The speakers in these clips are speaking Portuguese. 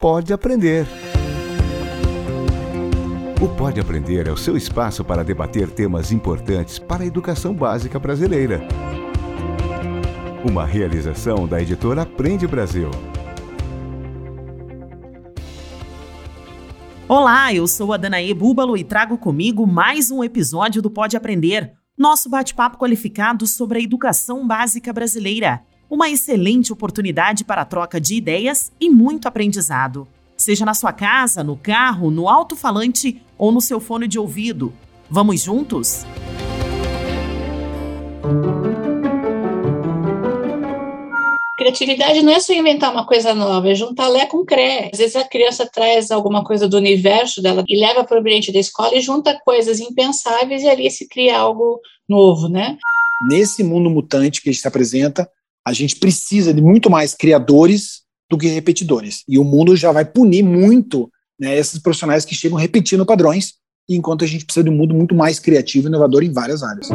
Pode Aprender. O Pode Aprender é o seu espaço para debater temas importantes para a educação básica brasileira. Uma realização da editora Aprende Brasil. Olá, eu sou a Danae Búbalo e trago comigo mais um episódio do Pode Aprender, nosso bate-papo qualificado sobre a educação básica brasileira. Uma excelente oportunidade para a troca de ideias e muito aprendizado. Seja na sua casa, no carro, no alto-falante ou no seu fone de ouvido. Vamos juntos? Criatividade não é só inventar uma coisa nova, é juntar Lé com Cré. Às vezes a criança traz alguma coisa do universo dela e leva para o ambiente da escola e junta coisas impensáveis e ali se cria algo novo, né? Nesse mundo mutante que a gente se apresenta, a gente precisa de muito mais criadores do que repetidores. E o mundo já vai punir muito né, esses profissionais que chegam repetindo padrões, enquanto a gente precisa de um mundo muito mais criativo e inovador em várias áreas.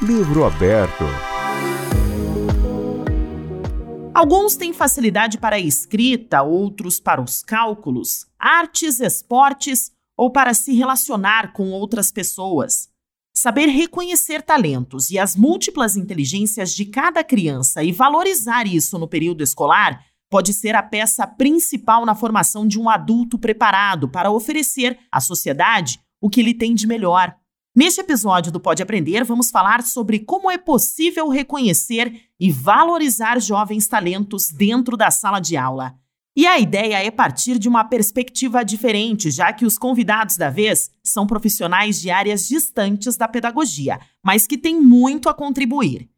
Livro aberto. Alguns têm facilidade para a escrita, outros para os cálculos, artes, esportes ou para se relacionar com outras pessoas. Saber reconhecer talentos e as múltiplas inteligências de cada criança e valorizar isso no período escolar pode ser a peça principal na formação de um adulto preparado para oferecer à sociedade o que ele tem de melhor. Neste episódio do Pode Aprender, vamos falar sobre como é possível reconhecer e valorizar jovens talentos dentro da sala de aula. E a ideia é partir de uma perspectiva diferente, já que os convidados da vez são profissionais de áreas distantes da pedagogia, mas que têm muito a contribuir.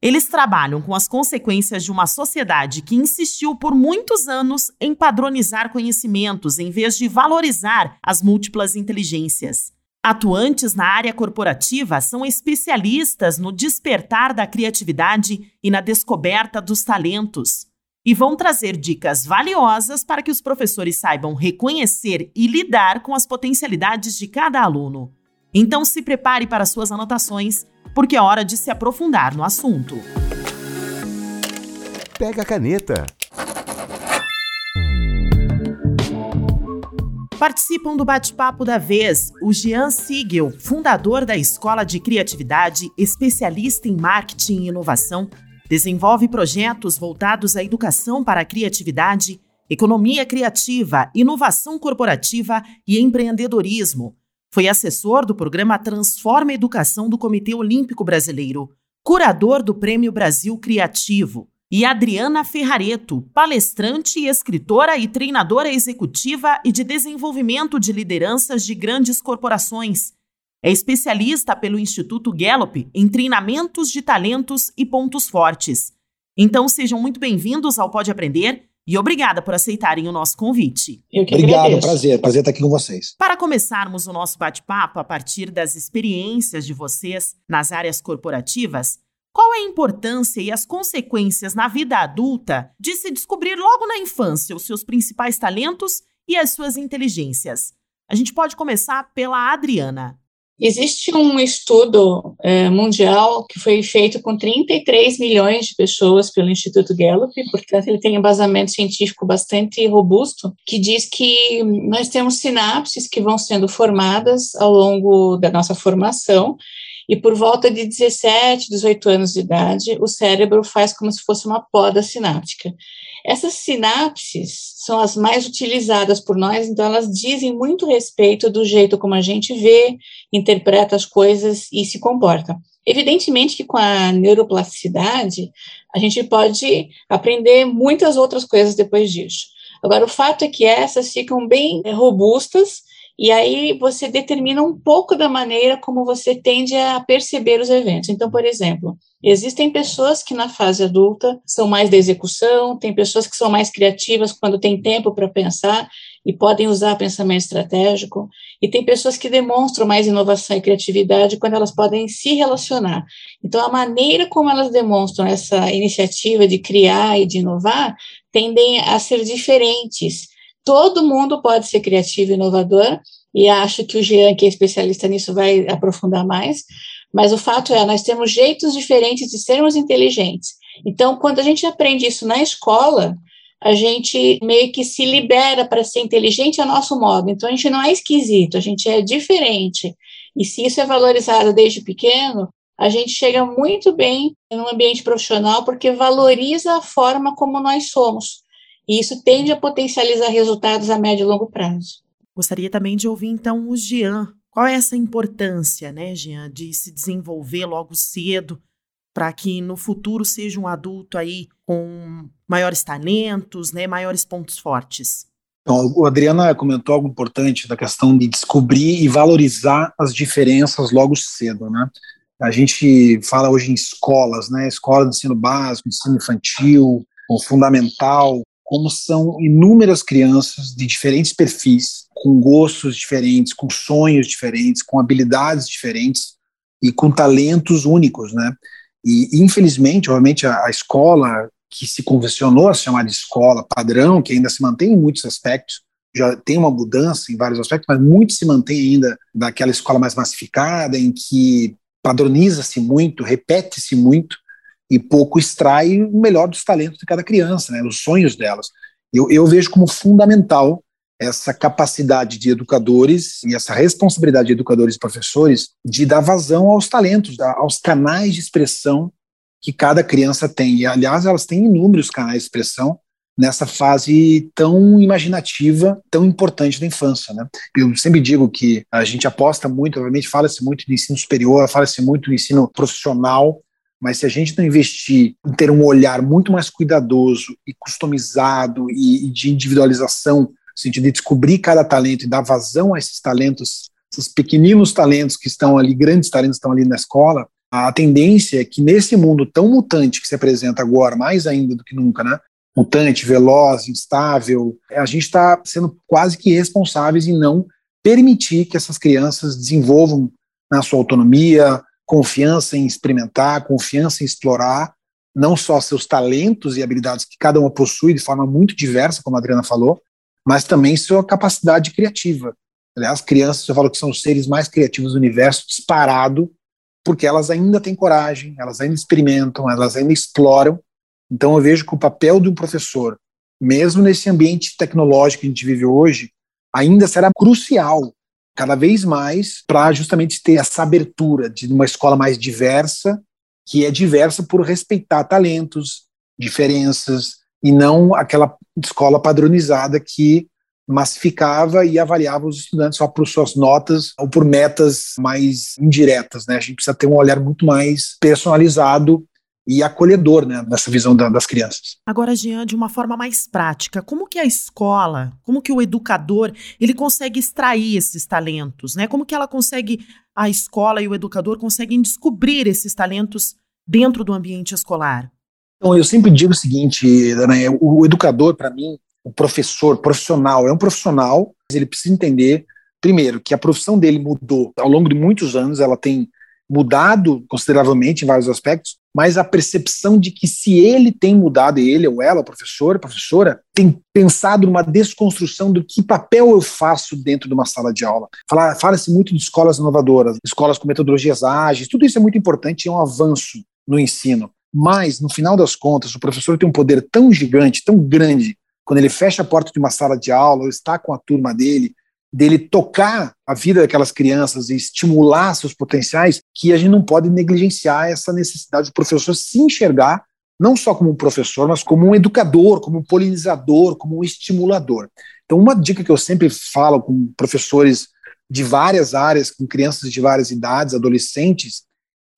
Eles trabalham com as consequências de uma sociedade que insistiu por muitos anos em padronizar conhecimentos em vez de valorizar as múltiplas inteligências. Atuantes na área corporativa são especialistas no despertar da criatividade e na descoberta dos talentos e vão trazer dicas valiosas para que os professores saibam reconhecer e lidar com as potencialidades de cada aluno. Então se prepare para suas anotações, porque é hora de se aprofundar no assunto. Pega a caneta. Participam do bate-papo da vez o Jean Siegel, fundador da Escola de Criatividade, especialista em marketing e inovação, Desenvolve projetos voltados à educação para a criatividade, economia criativa, inovação corporativa e empreendedorismo. Foi assessor do programa Transforma Educação do Comitê Olímpico Brasileiro, curador do Prêmio Brasil Criativo. E Adriana Ferrareto, palestrante, escritora e treinadora executiva e de desenvolvimento de lideranças de grandes corporações é especialista pelo Instituto Gallup em treinamentos de talentos e pontos fortes. Então sejam muito bem-vindos ao Pode Aprender e obrigada por aceitarem o nosso convite. Obrigado, agradeço. prazer, prazer estar aqui com vocês. Para começarmos o nosso bate-papo a partir das experiências de vocês nas áreas corporativas, qual é a importância e as consequências na vida adulta de se descobrir logo na infância os seus principais talentos e as suas inteligências? A gente pode começar pela Adriana. Existe um estudo é, mundial que foi feito com 33 milhões de pessoas pelo Instituto Gallup, portanto, ele tem um embasamento científico bastante robusto, que diz que nós temos sinapses que vão sendo formadas ao longo da nossa formação, e por volta de 17, 18 anos de idade, o cérebro faz como se fosse uma poda sináptica. Essas sinapses são as mais utilizadas por nós, então elas dizem muito respeito do jeito como a gente vê, interpreta as coisas e se comporta. Evidentemente que com a neuroplasticidade, a gente pode aprender muitas outras coisas depois disso. Agora, o fato é que essas ficam bem robustas e aí você determina um pouco da maneira como você tende a perceber os eventos. Então, por exemplo, existem pessoas que na fase adulta são mais da execução, tem pessoas que são mais criativas quando tem tempo para pensar e podem usar pensamento estratégico, e tem pessoas que demonstram mais inovação e criatividade quando elas podem se relacionar. Então, a maneira como elas demonstram essa iniciativa de criar e de inovar tendem a ser diferentes todo mundo pode ser criativo e inovador, e acho que o Jean, que é especialista nisso, vai aprofundar mais, mas o fato é, nós temos jeitos diferentes de sermos inteligentes, Então, quando a gente aprende isso na escola, a gente meio que se libera para ser inteligente a nosso modo. Então, a gente não é esquisito, a gente é diferente. E se isso é valorizado desde pequeno, a gente chega muito bem no ambiente profissional porque valoriza a forma como nós somos. E isso tende a potencializar resultados a médio e longo prazo. Gostaria também de ouvir então o Jean. Qual é essa importância, né, Jean, de se desenvolver logo cedo para que no futuro seja um adulto aí com maiores talentos, né, maiores pontos fortes? Então, o Adriana comentou algo importante da questão de descobrir e valorizar as diferenças logo cedo, né? A gente fala hoje em escolas, né? Escola de ensino básico, ensino infantil, o fundamental, como são inúmeras crianças de diferentes perfis, com gostos diferentes, com sonhos diferentes, com habilidades diferentes e com talentos únicos, né? E infelizmente, obviamente, a, a escola que se convencionou a chamar de escola padrão, que ainda se mantém em muitos aspectos, já tem uma mudança em vários aspectos, mas muito se mantém ainda daquela escola mais massificada, em que padroniza-se muito, repete-se muito, e pouco extrai o melhor dos talentos de cada criança, né, os sonhos delas. Eu, eu vejo como fundamental essa capacidade de educadores e essa responsabilidade de educadores e professores de dar vazão aos talentos, aos canais de expressão que cada criança tem. E, aliás, elas têm inúmeros canais de expressão nessa fase tão imaginativa, tão importante da infância. Né? Eu sempre digo que a gente aposta muito, obviamente, fala-se muito de ensino superior, fala-se muito do ensino profissional, mas se a gente não investir em ter um olhar muito mais cuidadoso e customizado e, e de individualização, no sentido de descobrir cada talento e dar vazão a esses talentos, esses pequeninos talentos que estão ali, grandes talentos que estão ali na escola, a tendência é que nesse mundo tão mutante que se apresenta agora, mais ainda do que nunca, né? Mutante, veloz, instável, a gente está sendo quase que responsáveis em não permitir que essas crianças desenvolvam na sua autonomia, confiança em experimentar, confiança em explorar, não só seus talentos e habilidades que cada uma possui de forma muito diversa, como a Adriana falou, mas também sua capacidade criativa. Aliás, crianças, eu falo que são os seres mais criativos do universo, disparado porque elas ainda têm coragem, elas ainda experimentam, elas ainda exploram. Então eu vejo que o papel de um professor, mesmo nesse ambiente tecnológico que a gente vive hoje, ainda será crucial cada vez mais para justamente ter essa abertura de uma escola mais diversa, que é diversa por respeitar talentos, diferenças e não aquela escola padronizada que massificava e avaliava os estudantes só por suas notas ou por metas mais indiretas, né? A gente precisa ter um olhar muito mais personalizado e acolhedor, né, nessa visão da, das crianças. Agora, Jean, de uma forma mais prática, como que a escola, como que o educador, ele consegue extrair esses talentos, né? Como que ela consegue, a escola e o educador conseguem descobrir esses talentos dentro do ambiente escolar? Então, eu sempre digo o seguinte, Dana, o educador, para mim, o professor profissional é um profissional, mas ele precisa entender, primeiro, que a profissão dele mudou ao longo de muitos anos, ela tem mudado consideravelmente em vários aspectos, mas a percepção de que se ele tem mudado, ele ou ela, professor, professora, tem pensado numa desconstrução do que papel eu faço dentro de uma sala de aula. Fala-se muito de escolas inovadoras, escolas com metodologias ágeis, tudo isso é muito importante é um avanço no ensino. Mas, no final das contas, o professor tem um poder tão gigante, tão grande, quando ele fecha a porta de uma sala de aula, ou está com a turma dele, dele tocar a vida daquelas crianças e estimular seus potenciais, que a gente não pode negligenciar essa necessidade do professor se enxergar não só como um professor, mas como um educador, como um polinizador, como um estimulador. Então, uma dica que eu sempre falo com professores de várias áreas, com crianças de várias idades, adolescentes,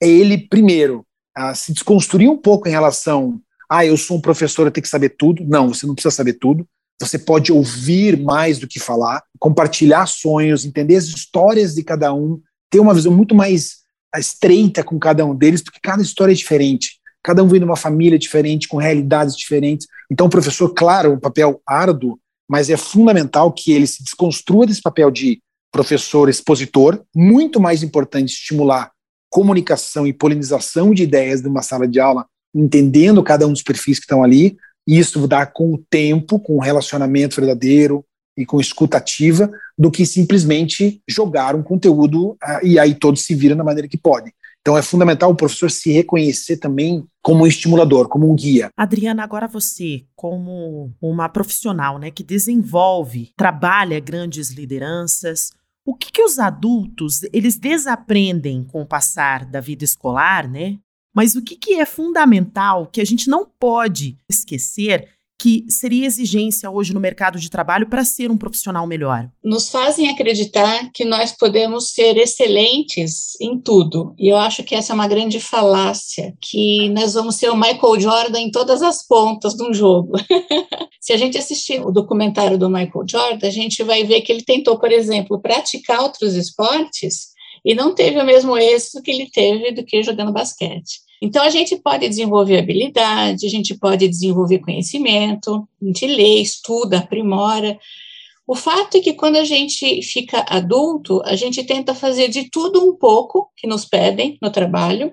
é ele, primeiro, se desconstruir um pouco em relação ah, eu sou um professor, eu tenho que saber tudo. Não, você não precisa saber tudo. Você pode ouvir mais do que falar, compartilhar sonhos, entender as histórias de cada um, ter uma visão muito mais estreita com cada um deles, porque cada história é diferente. Cada um vem de uma família diferente, com realidades diferentes. Então, o professor, claro, é um papel árduo, mas é fundamental que ele se desconstrua desse papel de professor expositor. Muito mais importante estimular comunicação e polinização de ideias de uma sala de aula entendendo cada um dos perfis que estão ali, e isso dá com o tempo, com o relacionamento verdadeiro e com escutativa, do que simplesmente jogar um conteúdo uh, e aí todos se viram da maneira que podem. Então é fundamental o professor se reconhecer também como um estimulador, como um guia. Adriana, agora você, como uma profissional, né, que desenvolve, trabalha grandes lideranças, o que, que os adultos eles desaprendem com o passar da vida escolar, né? Mas o que, que é fundamental que a gente não pode esquecer que seria exigência hoje no mercado de trabalho para ser um profissional melhor? Nos fazem acreditar que nós podemos ser excelentes em tudo. E eu acho que essa é uma grande falácia, que nós vamos ser o Michael Jordan em todas as pontas de um jogo. Se a gente assistir o documentário do Michael Jordan, a gente vai ver que ele tentou, por exemplo, praticar outros esportes e não teve o mesmo êxito que ele teve do que jogando basquete. Então, a gente pode desenvolver habilidade, a gente pode desenvolver conhecimento, a gente lê, estuda, aprimora. O fato é que quando a gente fica adulto, a gente tenta fazer de tudo um pouco que nos pedem no trabalho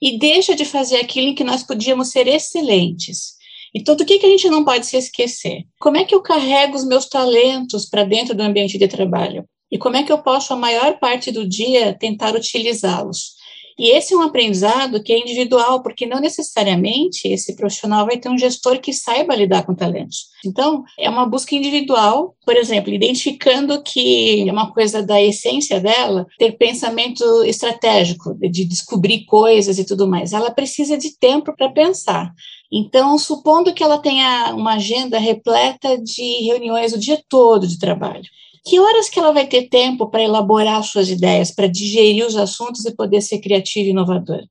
e deixa de fazer aquilo em que nós podíamos ser excelentes. Então, do que, que a gente não pode se esquecer? Como é que eu carrego os meus talentos para dentro do ambiente de trabalho? E como é que eu posso, a maior parte do dia, tentar utilizá-los? E esse é um aprendizado que é individual, porque não necessariamente esse profissional vai ter um gestor que saiba lidar com talentos. Então, é uma busca individual, por exemplo, identificando que é uma coisa da essência dela ter pensamento estratégico, de descobrir coisas e tudo mais. Ela precisa de tempo para pensar. Então, supondo que ela tenha uma agenda repleta de reuniões o dia todo de trabalho, que horas que ela vai ter tempo para elaborar suas ideias, para digerir os assuntos e poder ser criativa e inovadora?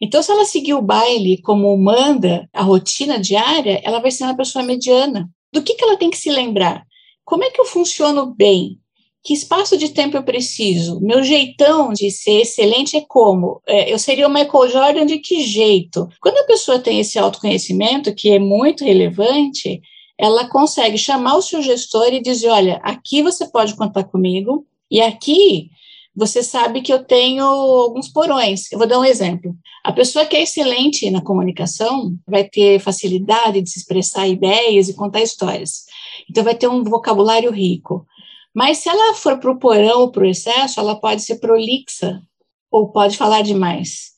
Então, se ela seguir o baile como manda a rotina diária, ela vai ser uma pessoa mediana. Do que, que ela tem que se lembrar? Como é que eu funciono bem? Que espaço de tempo eu preciso? Meu jeitão de ser excelente é como? É, eu seria o Michael Jordan de que jeito? Quando a pessoa tem esse autoconhecimento, que é muito relevante, ela consegue chamar o seu gestor e dizer: olha, aqui você pode contar comigo, e aqui você sabe que eu tenho alguns porões. Eu vou dar um exemplo. A pessoa que é excelente na comunicação vai ter facilidade de se expressar ideias e contar histórias. Então, vai ter um vocabulário rico. Mas se ela for para o porão ou para o excesso, ela pode ser prolixa ou pode falar demais.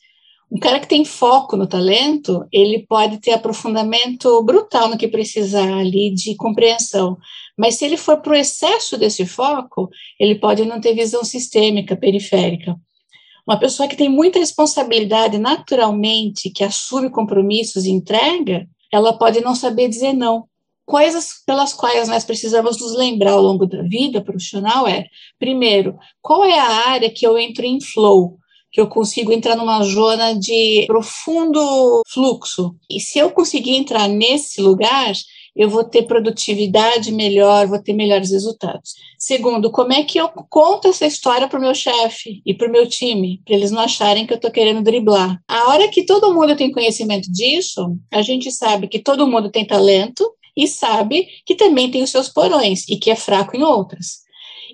Um cara que tem foco no talento, ele pode ter aprofundamento brutal no que precisar ali de compreensão. Mas se ele for para o excesso desse foco, ele pode não ter visão sistêmica, periférica. Uma pessoa que tem muita responsabilidade naturalmente, que assume compromissos e entrega, ela pode não saber dizer não. Coisas pelas quais nós precisamos nos lembrar ao longo da vida profissional é, primeiro, qual é a área que eu entro em flow? Que eu consigo entrar numa zona de profundo fluxo. E se eu conseguir entrar nesse lugar, eu vou ter produtividade melhor, vou ter melhores resultados. Segundo, como é que eu conto essa história para o meu chefe e para o meu time, para eles não acharem que eu estou querendo driblar. A hora que todo mundo tem conhecimento disso, a gente sabe que todo mundo tem talento e sabe que também tem os seus porões e que é fraco em outras.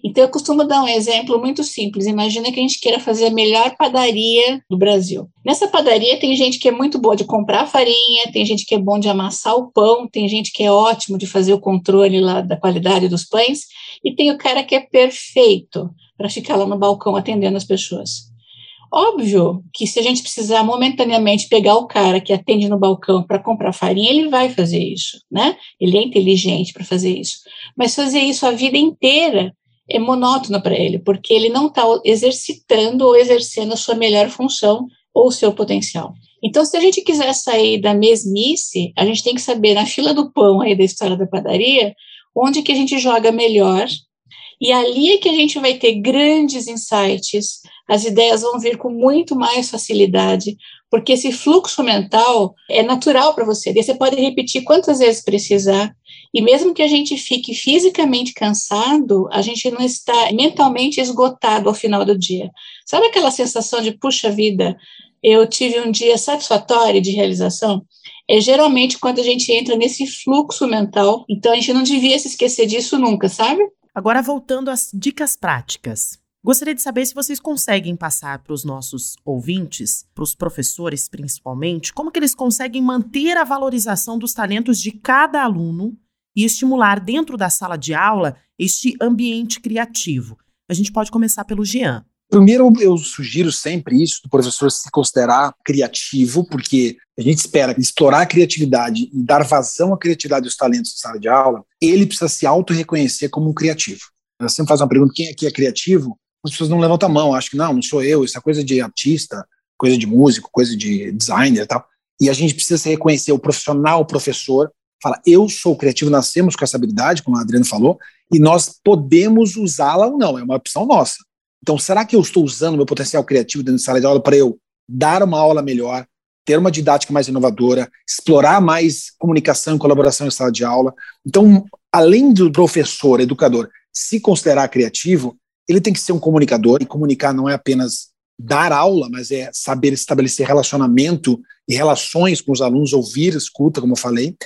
Então, eu costumo dar um exemplo muito simples. Imagina que a gente queira fazer a melhor padaria do Brasil. Nessa padaria tem gente que é muito boa de comprar farinha, tem gente que é bom de amassar o pão, tem gente que é ótimo de fazer o controle lá da qualidade dos pães, e tem o cara que é perfeito para ficar lá no balcão atendendo as pessoas. Óbvio que se a gente precisar momentaneamente pegar o cara que atende no balcão para comprar farinha, ele vai fazer isso, né? Ele é inteligente para fazer isso. Mas fazer isso a vida inteira é monótono para ele, porque ele não está exercitando ou exercendo a sua melhor função ou o seu potencial. Então, se a gente quiser sair da mesmice, a gente tem que saber, na fila do pão aí da história da padaria, onde que a gente joga melhor, e ali é que a gente vai ter grandes insights, as ideias vão vir com muito mais facilidade, porque esse fluxo mental é natural para você. Daí você pode repetir quantas vezes precisar, e mesmo que a gente fique fisicamente cansado, a gente não está mentalmente esgotado ao final do dia. Sabe aquela sensação de, puxa vida, eu tive um dia satisfatório de realização? É geralmente quando a gente entra nesse fluxo mental. Então a gente não devia se esquecer disso nunca, sabe? Agora voltando às dicas práticas. Gostaria de saber se vocês conseguem passar para os nossos ouvintes, para os professores principalmente, como que eles conseguem manter a valorização dos talentos de cada aluno e estimular dentro da sala de aula este ambiente criativo. A gente pode começar pelo Jean. Primeiro, eu sugiro sempre isso, do professor se considerar criativo, porque a gente espera explorar a criatividade e dar vazão à criatividade dos talentos na sala de aula, ele precisa se auto-reconhecer como um criativo. Eu sempre faço uma pergunta, quem aqui é criativo? As pessoas não levantam a mão, acham que não, não sou eu, isso é coisa de artista, coisa de músico, coisa de designer e tal. E a gente precisa se reconhecer, o profissional, o professor, fala, eu sou criativo, nascemos com essa habilidade, como a Adriana falou, e nós podemos usá-la ou não, é uma opção nossa. Então, será que eu estou usando meu potencial criativo dentro da sala de aula para eu dar uma aula melhor, ter uma didática mais inovadora, explorar mais comunicação e colaboração em sala de aula? Então, além do professor, educador, se considerar criativo, ele tem que ser um comunicador, e comunicar não é apenas dar aula, mas é saber estabelecer relacionamento e relações com os alunos, ouvir, escuta, como eu falei,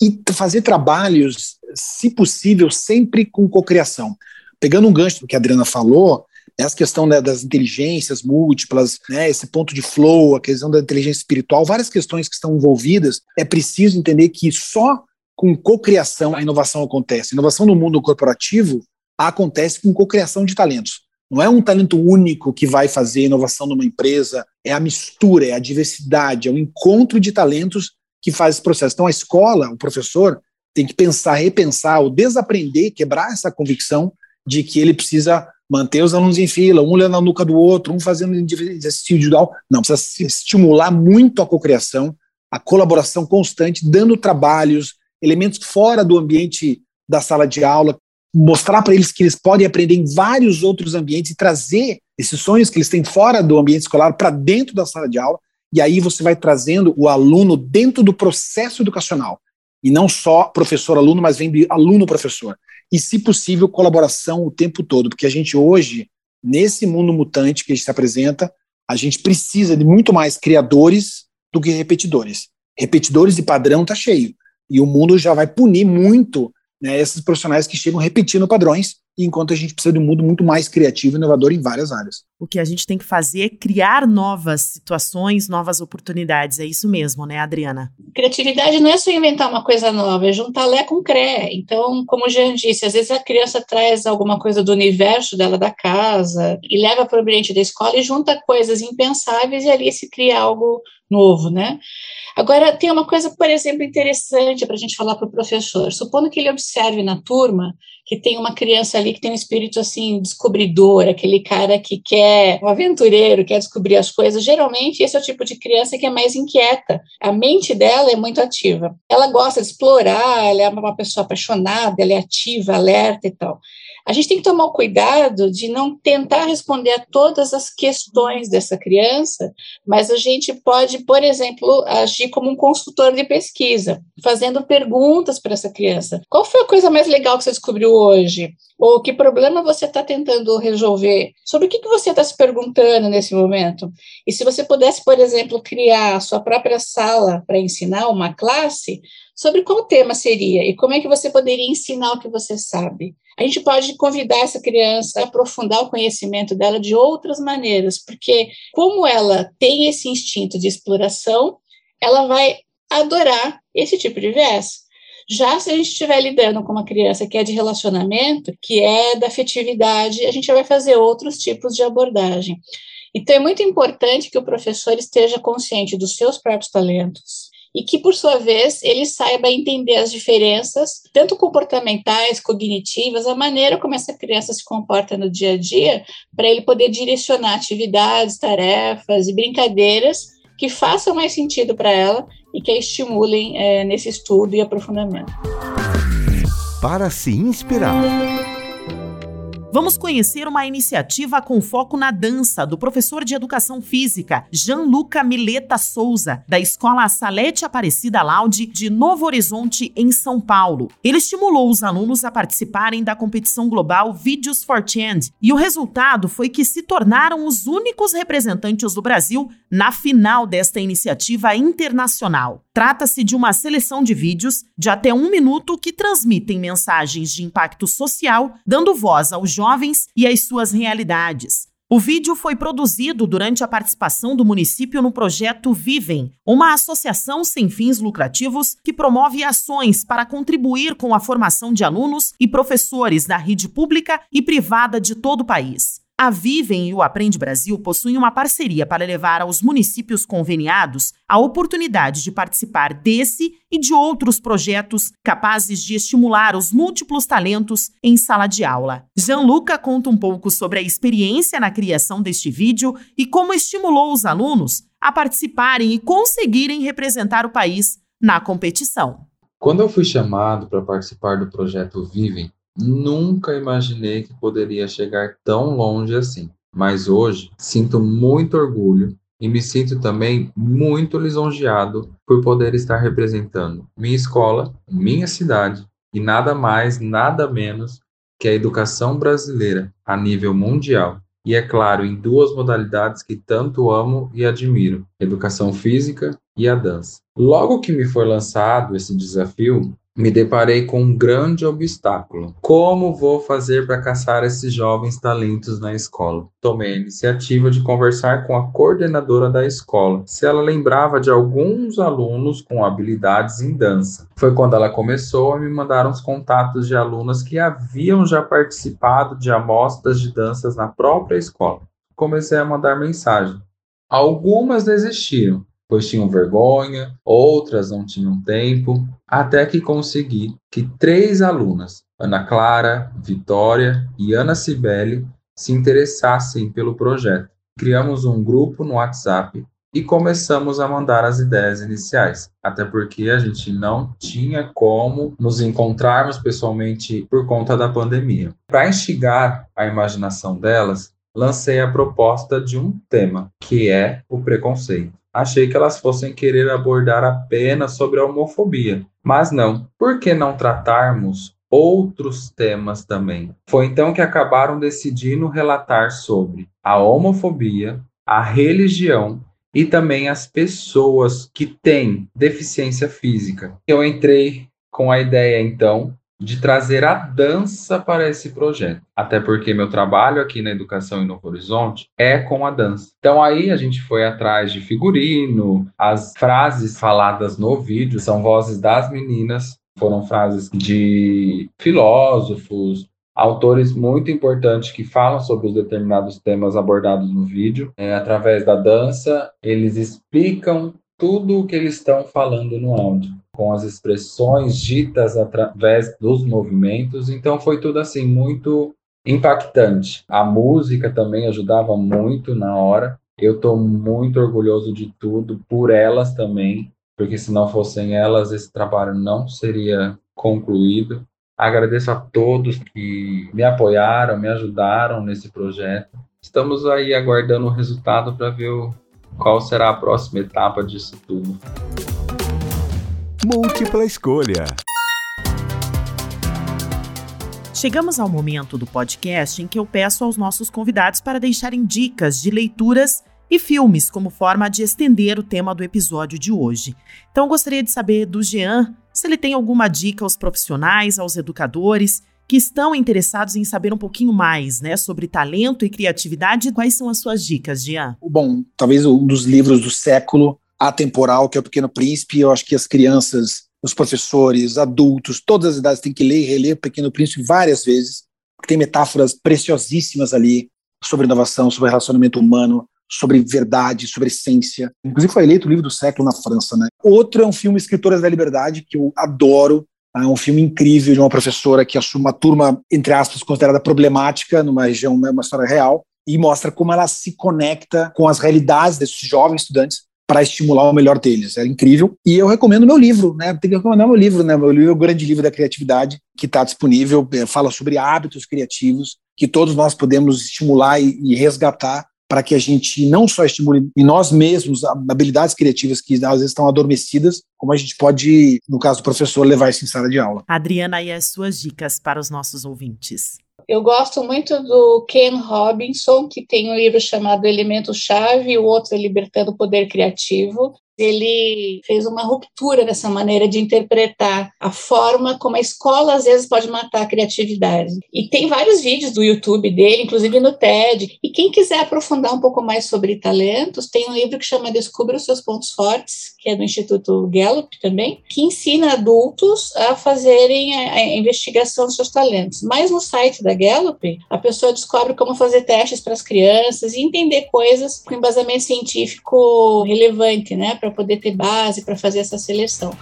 e fazer trabalhos, se possível, sempre com cocriação. Pegando um gancho do que a Adriana falou, essa questão né, das inteligências múltiplas, né, esse ponto de flow, a questão da inteligência espiritual, várias questões que estão envolvidas, é preciso entender que só com cocriação a inovação acontece. A inovação no mundo corporativo acontece com cocriação de talentos. Não é um talento único que vai fazer inovação numa empresa, é a mistura, é a diversidade, é o encontro de talentos que faz esse processo. Então a escola, o professor, tem que pensar, repensar, ou desaprender, quebrar essa convicção de que ele precisa manter os alunos em fila, um olhando na nuca do outro, um fazendo exercício individual. Não, precisa estimular muito a cocriação, a colaboração constante, dando trabalhos, elementos fora do ambiente da sala de aula, mostrar para eles que eles podem aprender em vários outros ambientes e trazer esses sonhos que eles têm fora do ambiente escolar para dentro da sala de aula. E aí você vai trazendo o aluno dentro do processo educacional. E não só professor-aluno, mas vem aluno-professor e, se possível, colaboração o tempo todo, porque a gente hoje, nesse mundo mutante que a gente se apresenta, a gente precisa de muito mais criadores do que repetidores. Repetidores de padrão está cheio. E o mundo já vai punir muito né, esses profissionais que chegam repetindo padrões enquanto a gente precisa de um mundo muito mais criativo e inovador em várias áreas. O que a gente tem que fazer é criar novas situações, novas oportunidades. É isso mesmo, né, Adriana? Criatividade não é só inventar uma coisa nova, é juntar Lé com Cré. Então, como o Jean disse, às vezes a criança traz alguma coisa do universo dela, da casa, e leva para o ambiente da escola e junta coisas impensáveis e ali se cria algo novo, né? Agora, tem uma coisa, por exemplo, interessante para a gente falar para o professor. Supondo que ele observe na turma que tem uma criança ali que tem um espírito assim descobridor, aquele cara que quer, um aventureiro, quer descobrir as coisas. Geralmente, esse é o tipo de criança que é mais inquieta. A mente dela é muito ativa. Ela gosta de explorar, ela é uma pessoa apaixonada, ela é ativa, alerta e tal. A gente tem que tomar o cuidado de não tentar responder a todas as questões dessa criança, mas a gente pode, por exemplo, agir como um consultor de pesquisa, fazendo perguntas para essa criança. Qual foi a coisa mais legal que você descobriu hoje? Ou que problema você está tentando resolver? Sobre o que, que você está se perguntando nesse momento? E se você pudesse, por exemplo, criar a sua própria sala para ensinar uma classe, sobre qual tema seria e como é que você poderia ensinar o que você sabe. A gente pode convidar essa criança a aprofundar o conhecimento dela de outras maneiras, porque como ela tem esse instinto de exploração, ela vai adorar esse tipo de viés. Já se a gente estiver lidando com uma criança que é de relacionamento, que é da afetividade, a gente vai fazer outros tipos de abordagem. Então, é muito importante que o professor esteja consciente dos seus próprios talentos, e que, por sua vez, ele saiba entender as diferenças, tanto comportamentais, cognitivas, a maneira como essa criança se comporta no dia a dia, para ele poder direcionar atividades, tarefas e brincadeiras que façam mais sentido para ela e que a estimulem é, nesse estudo e aprofundamento. Para se inspirar. Vamos conhecer uma iniciativa com foco na dança do professor de educação física Gianluca Mileta Souza, da Escola Salete Aparecida Laude de Novo Horizonte, em São Paulo. Ele estimulou os alunos a participarem da competição global Videos for Change e o resultado foi que se tornaram os únicos representantes do Brasil na final desta iniciativa internacional. Trata-se de uma seleção de vídeos de até um minuto que transmitem mensagens de impacto social, dando voz aos jovens e às suas realidades. O vídeo foi produzido durante a participação do município no projeto Vivem, uma associação sem fins lucrativos que promove ações para contribuir com a formação de alunos e professores da rede pública e privada de todo o país. A Vivem e o Aprende Brasil possuem uma parceria para levar aos municípios conveniados a oportunidade de participar desse e de outros projetos capazes de estimular os múltiplos talentos em sala de aula. Gianluca conta um pouco sobre a experiência na criação deste vídeo e como estimulou os alunos a participarem e conseguirem representar o país na competição. Quando eu fui chamado para participar do projeto Vivem, Nunca imaginei que poderia chegar tão longe assim, mas hoje sinto muito orgulho e me sinto também muito lisonjeado por poder estar representando minha escola, minha cidade e nada mais, nada menos que a educação brasileira a nível mundial. E é claro, em duas modalidades que tanto amo e admiro: educação física e a dança. Logo que me foi lançado esse desafio, me deparei com um grande obstáculo. Como vou fazer para caçar esses jovens talentos na escola? Tomei a iniciativa de conversar com a coordenadora da escola, se ela lembrava de alguns alunos com habilidades em dança. Foi quando ela começou a me mandar uns contatos de alunas que haviam já participado de amostras de danças na própria escola. Comecei a mandar mensagem. Algumas desistiram, pois tinham vergonha, outras não tinham tempo, até que consegui que três alunas, Ana Clara, Vitória e Ana Cibele, se interessassem pelo projeto. Criamos um grupo no WhatsApp e começamos a mandar as ideias iniciais, até porque a gente não tinha como nos encontrarmos pessoalmente por conta da pandemia. Para instigar a imaginação delas, lancei a proposta de um tema, que é o preconceito. Achei que elas fossem querer abordar apenas sobre a homofobia, mas não. Por que não tratarmos outros temas também? Foi então que acabaram decidindo relatar sobre a homofobia, a religião e também as pessoas que têm deficiência física. Eu entrei com a ideia então de trazer a dança para esse projeto. Até porque meu trabalho aqui na Educação em Novo Horizonte é com a dança. Então aí a gente foi atrás de figurino, as frases faladas no vídeo são vozes das meninas, foram frases de filósofos, autores muito importantes que falam sobre os determinados temas abordados no vídeo. É, através da dança, eles explicam tudo o que eles estão falando no áudio com as expressões ditas através dos movimentos. Então foi tudo assim muito impactante. A música também ajudava muito na hora. Eu estou muito orgulhoso de tudo por elas também, porque se não fossem elas esse trabalho não seria concluído. Agradeço a todos que me apoiaram, me ajudaram nesse projeto. Estamos aí aguardando o resultado para ver o, qual será a próxima etapa disso tudo. Múltipla escolha. Chegamos ao momento do podcast em que eu peço aos nossos convidados para deixarem dicas de leituras e filmes como forma de estender o tema do episódio de hoje. Então, gostaria de saber do Jean se ele tem alguma dica aos profissionais, aos educadores que estão interessados em saber um pouquinho mais, né, sobre talento e criatividade. Quais são as suas dicas, Jean? Bom, talvez um dos livros do século atemporal, que é o Pequeno Príncipe. Eu acho que as crianças, os professores, adultos, todas as idades têm que ler e reler o Pequeno Príncipe várias vezes, porque tem metáforas preciosíssimas ali sobre inovação, sobre relacionamento humano, sobre verdade, sobre essência. Inclusive foi eleito o livro do século na França, né? Outro é um filme Escritoras da Liberdade, que eu adoro. É um filme incrível de uma professora que assume uma turma, entre aspas, considerada problemática numa região, uma história real, e mostra como ela se conecta com as realidades desses jovens estudantes para estimular o melhor deles. É incrível. E eu recomendo meu livro, né? Tem que recomendar meu livro, né? Meu livro é o Grande Livro da Criatividade, que está disponível, é, fala sobre hábitos criativos que todos nós podemos estimular e, e resgatar para que a gente não só estimule em nós mesmos habilidades criativas que às vezes estão adormecidas, como a gente pode, no caso do professor, levar isso em sala de aula. Adriana, e as suas dicas para os nossos ouvintes? Eu gosto muito do Ken Robinson, que tem um livro chamado Elemento Chave, e o outro é Libertando o Poder Criativo. Ele fez uma ruptura nessa maneira de interpretar a forma como a escola às vezes pode matar a criatividade. E tem vários vídeos do YouTube dele, inclusive no TED. E quem quiser aprofundar um pouco mais sobre talentos, tem um livro que chama Descubra os seus pontos fortes, que é do Instituto Gallup também, que ensina adultos a fazerem a, investigação dos seus talentos. Mas no site da Gallup, a pessoa descobre como fazer testes para as crianças e entender coisas com embasamento científico relevante, né, para poder ter base para fazer essa seleção.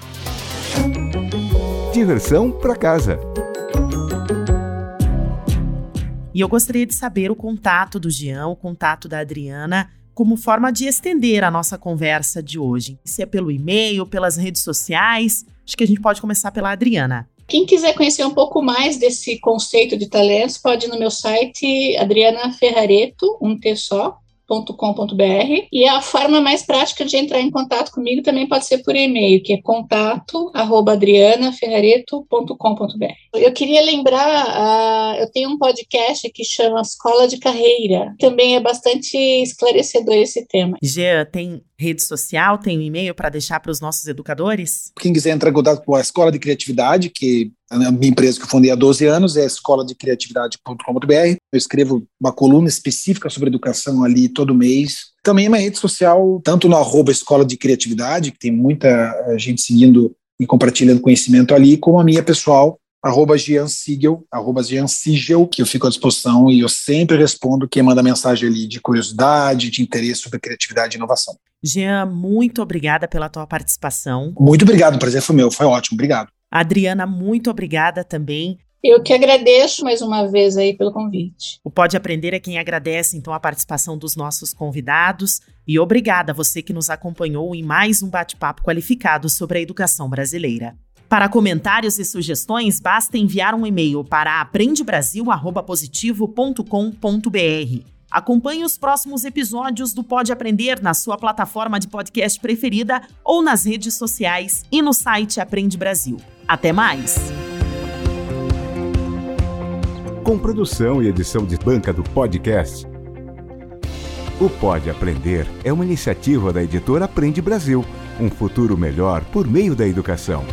Diversão para casa. E eu gostaria de saber o contato do Jean, o contato da Adriana, como forma de estender a nossa conversa de hoje. Se é pelo e-mail, pelas redes sociais. Acho que a gente pode começar pela Adriana. Quem quiser conhecer um pouco mais desse conceito de talentos, pode ir no meu site Adriana Ferrareto, um T só, com.br e a forma mais prática de entrar em contato comigo também pode ser por e-mail, que é contato@adrianaferrareto.com.br. Eu queria lembrar, uh, eu tenho um podcast que chama Escola de Carreira, também é bastante esclarecedor esse tema. Jean, tem rede social, tem um e-mail para deixar para os nossos educadores? Quem quiser entrar em contato com a Escola de Criatividade, que a minha empresa que eu fundei há 12 anos é escola de criatividade.com.br. Eu escrevo uma coluna específica sobre educação ali todo mês. Também é uma rede social, tanto no arroba Escola de Criatividade, que tem muita eh, gente seguindo e compartilhando conhecimento ali, como a minha pessoal, arroba Jean Siegel, arroba Siegel, que eu fico à disposição e eu sempre respondo quem manda mensagem ali de curiosidade, de interesse sobre criatividade e inovação. Jean, muito obrigada pela tua participação. Muito obrigado, o prazer foi meu, foi ótimo, obrigado. Adriana, muito obrigada também. Eu que agradeço mais uma vez aí pelo convite. O Pode Aprender é quem agradece então a participação dos nossos convidados e obrigada a você que nos acompanhou em mais um bate-papo qualificado sobre a educação brasileira. Para comentários e sugestões, basta enviar um e-mail para aprendebrasil@positivo.com.br. Acompanhe os próximos episódios do Pode Aprender na sua plataforma de podcast preferida ou nas redes sociais e no site Aprende Brasil. Até mais! Com produção e edição de banca do podcast. O Pode Aprender é uma iniciativa da editora Aprende Brasil um futuro melhor por meio da educação.